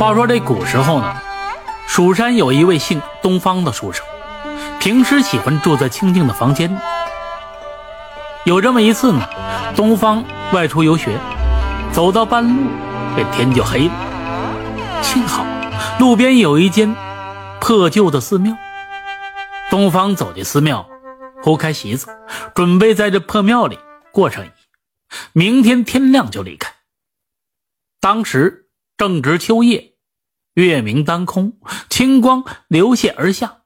话说这古时候呢，蜀山有一位姓东方的书生，平时喜欢住在清静的房间。有这么一次呢，东方外出游学，走到半路，这天就黑了。幸好路边有一间破旧的寺庙，东方走进寺庙，铺开席子，准备在这破庙里过上一夜，明天天亮就离开。当时正值秋夜，月明当空，清光流泻而下。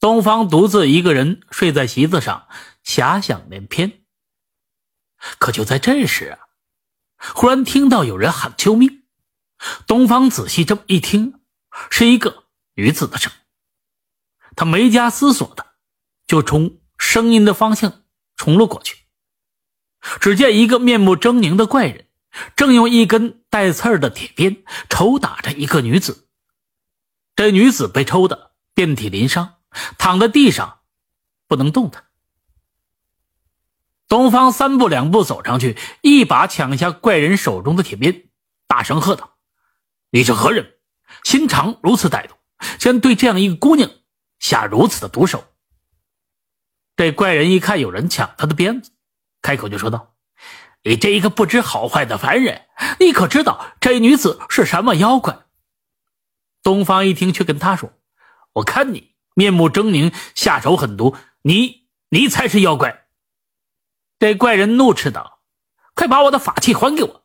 东方独自一个人睡在席子上，遐想连篇。可就在这时啊，忽然听到有人喊救命。东方仔细这么一听，是一个女子的声音。他没加思索的，就冲声音的方向冲了过去。只见一个面目狰狞的怪人。正用一根带刺儿的铁鞭抽打着一个女子，这女子被抽得遍体鳞伤，躺在地上不能动弹。东方三步两步走上去，一把抢下怪人手中的铁鞭，大声喝道：“你是何人？心肠如此歹毒，竟然对这样一个姑娘下如此的毒手！”这怪人一看有人抢他的鞭子，开口就说道。你这一个不知好坏的凡人，你可知道这女子是什么妖怪？东方一听，却跟他说：“我看你面目狰狞，下手狠毒，你你才是妖怪。”这怪人怒斥道：“快把我的法器还给我！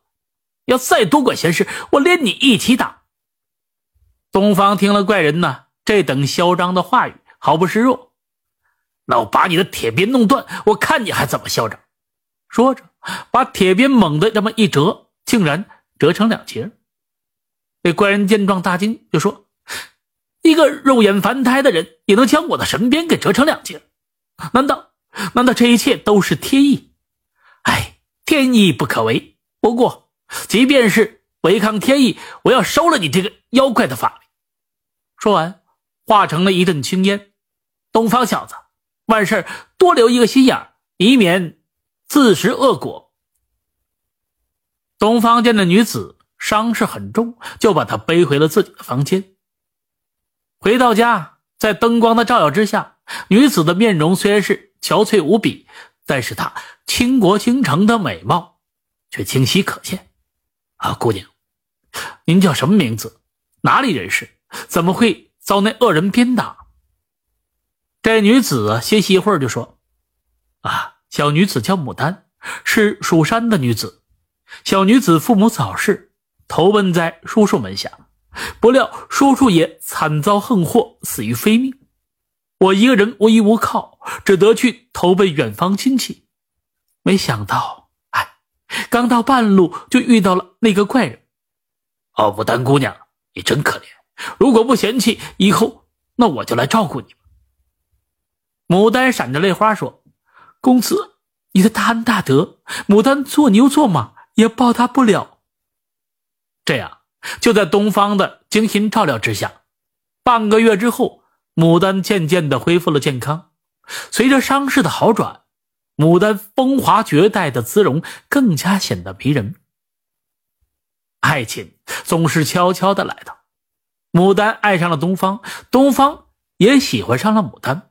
要再多管闲事，我连你一起打！”东方听了怪人呢这等嚣张的话语，毫不示弱：“那我把你的铁鞭弄断，我看你还怎么嚣张！”说着。把铁鞭猛地这么一折，竟然折成两截。那怪人见状大惊，就说：“一个肉眼凡胎的人，也能将我的神鞭给折成两截？难道难道这一切都是天意？哎，天意不可违。不过，即便是违抗天意，我要收了你这个妖怪的法力。”说完，化成了一阵青烟。东方小子，万事多留一个心眼以免。自食恶果。东方见那女子伤势很重，就把她背回了自己的房间。回到家，在灯光的照耀之下，女子的面容虽然是憔悴无比，但是她倾国倾城的美貌却清晰可见。啊，姑娘，您叫什么名字？哪里人士？怎么会遭那恶人鞭打？这女子歇息一会儿，就说：“啊。”小女子叫牡丹，是蜀山的女子。小女子父母早逝，投奔在叔叔门下，不料叔叔也惨遭横祸，死于非命。我一个人无依无靠，只得去投奔远方亲戚。没想到，哎，刚到半路就遇到了那个怪人。哦，牡丹姑娘，你真可怜。如果不嫌弃，以后那我就来照顾你。牡丹闪着泪花说。公子，你的大恩大德，牡丹做牛做马也报答不了。这样，就在东方的精心照料之下，半个月之后，牡丹渐渐的恢复了健康。随着伤势的好转，牡丹风华绝代的姿容更加显得迷人。爱情总是悄悄的来的，牡丹爱上了东方，东方也喜欢上了牡丹。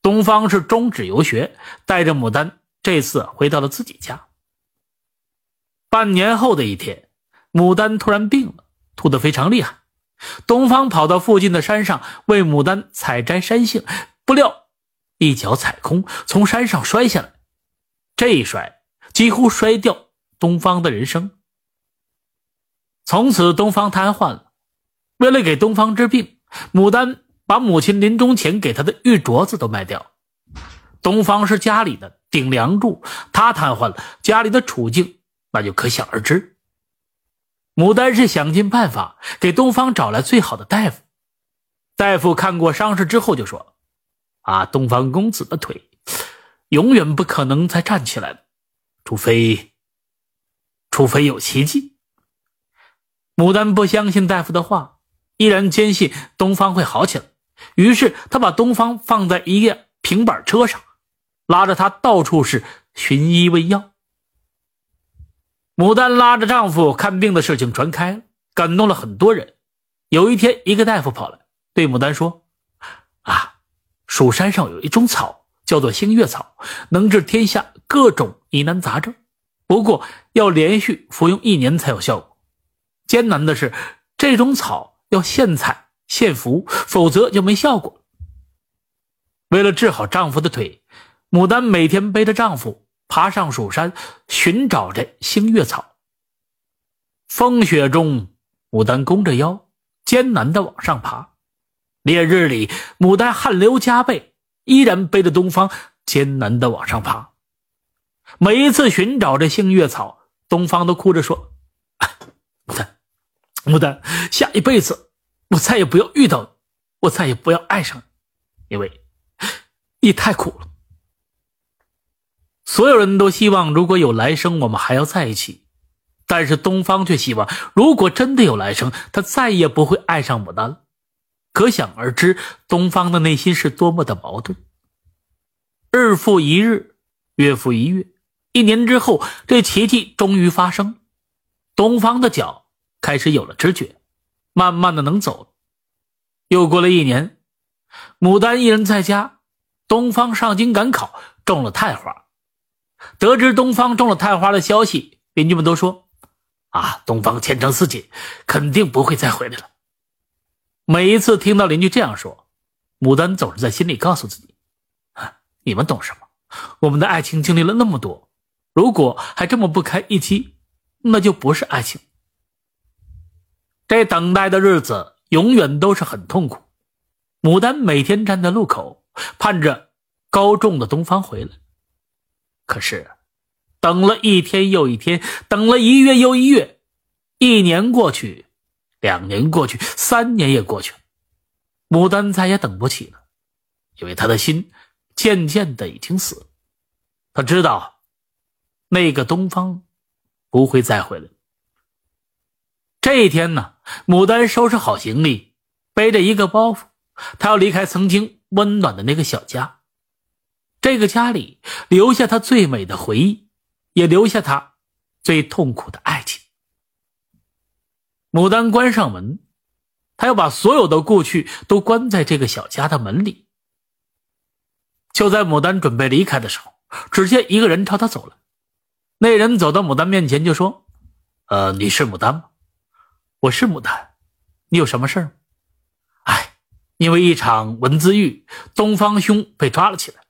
东方是终止游学，带着牡丹这次回到了自己家。半年后的一天，牡丹突然病了，吐得非常厉害。东方跑到附近的山上为牡丹采摘山杏，不料一脚踩空，从山上摔下来。这一摔几乎摔掉东方的人生。从此，东方瘫痪了。为了给东方治病，牡丹。把母亲临终前给他的玉镯子都卖掉。东方是家里的顶梁柱，他瘫痪了，家里的处境那就可想而知。牡丹是想尽办法给东方找来最好的大夫。大夫看过伤势之后就说：“啊，东方公子的腿永远不可能再站起来了，除非，除非有奇迹。”牡丹不相信大夫的话，依然坚信东方会好起来。于是，他把东方放在一辆平板车上，拉着他到处是寻医问药。牡丹拉着丈夫看病的事情传开了，感动了很多人。有一天，一个大夫跑来对牡丹说：“啊，蜀山上有一种草，叫做星月草，能治天下各种疑难杂症。不过要连续服用一年才有效果。艰难的是，这种草要现采献俘，否则就没效果。”为了治好丈夫的腿，牡丹每天背着丈夫爬上蜀山寻找着星月草。风雪中，牡丹弓着腰。艰难的往上爬，烈日里，牡丹汗流浃背，依然背着东方艰难的往上爬。每一次寻找着星月草，东方都哭着说：“牡丹，牡丹，下一辈子我再也不要遇到你，我再也不要爱上你，因为你太苦了。”所有人都希望，如果有来生，我们还要在一起。但是东方却希望，如果真的有来生，他再也不会爱上牡丹了。可想而知，东方的内心是多么的矛盾。日复一日，月复一月，一年之后，这奇迹终于发生，东方的脚开始有了知觉，慢慢的能走。又过了一年，牡丹一人在家，东方上京赶考，中了探花。得知东方中了探花的消息，邻居们都说。啊，东方前程似锦，肯定不会再回来了。每一次听到邻居这样说，牡丹总是在心里告诉自己：“啊，你们懂什么？我们的爱情经历了那么多，如果还这么不堪一击，那就不是爱情。”这等待的日子永远都是很痛苦。牡丹每天站在路口，盼着高中的东方回来，可是。等了一天又一天，等了一月又一月，一年过去，两年过去，三年也过去了，牡丹再也等不起了，因为他的心渐渐的已经死了。他知道，那个东方不会再回来。这一天呢，牡丹收拾好行李，背着一个包袱，他要离开曾经温暖的那个小家。这个家里留下他最美的回忆。也留下他最痛苦的爱情。牡丹关上门，他要把所有的过去都关在这个小家的门里。就在牡丹准备离开的时候，只见一个人朝他走来。那人走到牡丹面前就说：“呃，你是牡丹吗？我是牡丹，你有什么事儿？哎，因为一场文字狱，东方兄被抓了起来，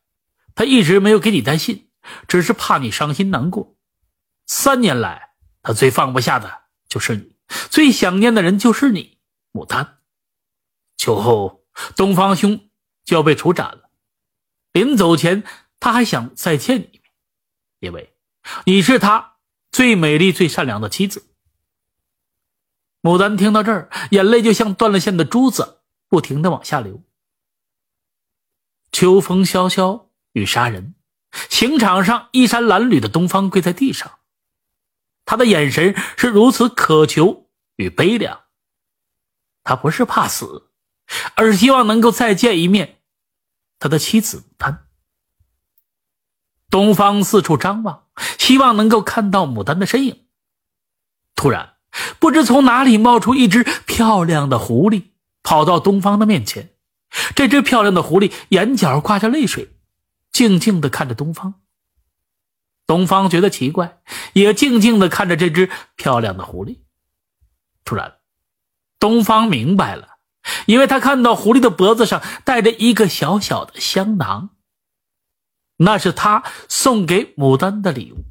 他一直没有给你带信。”只是怕你伤心难过。三年来，他最放不下的就是你，最想念的人就是你，牡丹。秋后，东方兄就要被处斩了。临走前，他还想再见你一面，因为你是他最美丽、最善良的妻子。牡丹听到这儿，眼泪就像断了线的珠子，不停的往下流。秋风萧萧，雨杀人。刑场上，衣衫褴褛的东方跪在地上，他的眼神是如此渴求与悲凉。他不是怕死，而是希望能够再见一面他的妻子牡丹。东方四处张望，希望能够看到牡丹的身影。突然，不知从哪里冒出一只漂亮的狐狸，跑到东方的面前。这只漂亮的狐狸眼角挂着泪水。静静的看着东方，东方觉得奇怪，也静静的看着这只漂亮的狐狸。突然，东方明白了，因为他看到狐狸的脖子上戴着一个小小的香囊，那是他送给牡丹的礼物。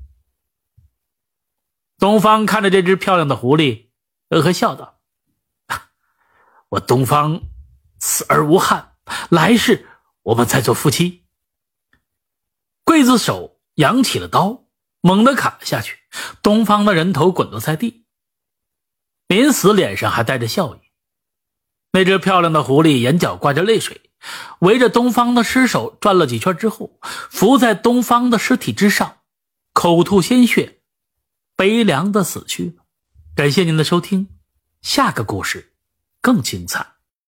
东方看着这只漂亮的狐狸，呵呵笑道：“ 我东方死而无憾，来世我们再做夫妻。”刽子手扬起了刀，猛地砍了下去。东方的人头滚落在地，临死脸上还带着笑意。那只漂亮的狐狸眼角挂着泪水，围着东方的尸首转了几圈之后，伏在东方的尸体之上，口吐鲜血，悲凉的死去了。感谢您的收听，下个故事更精彩。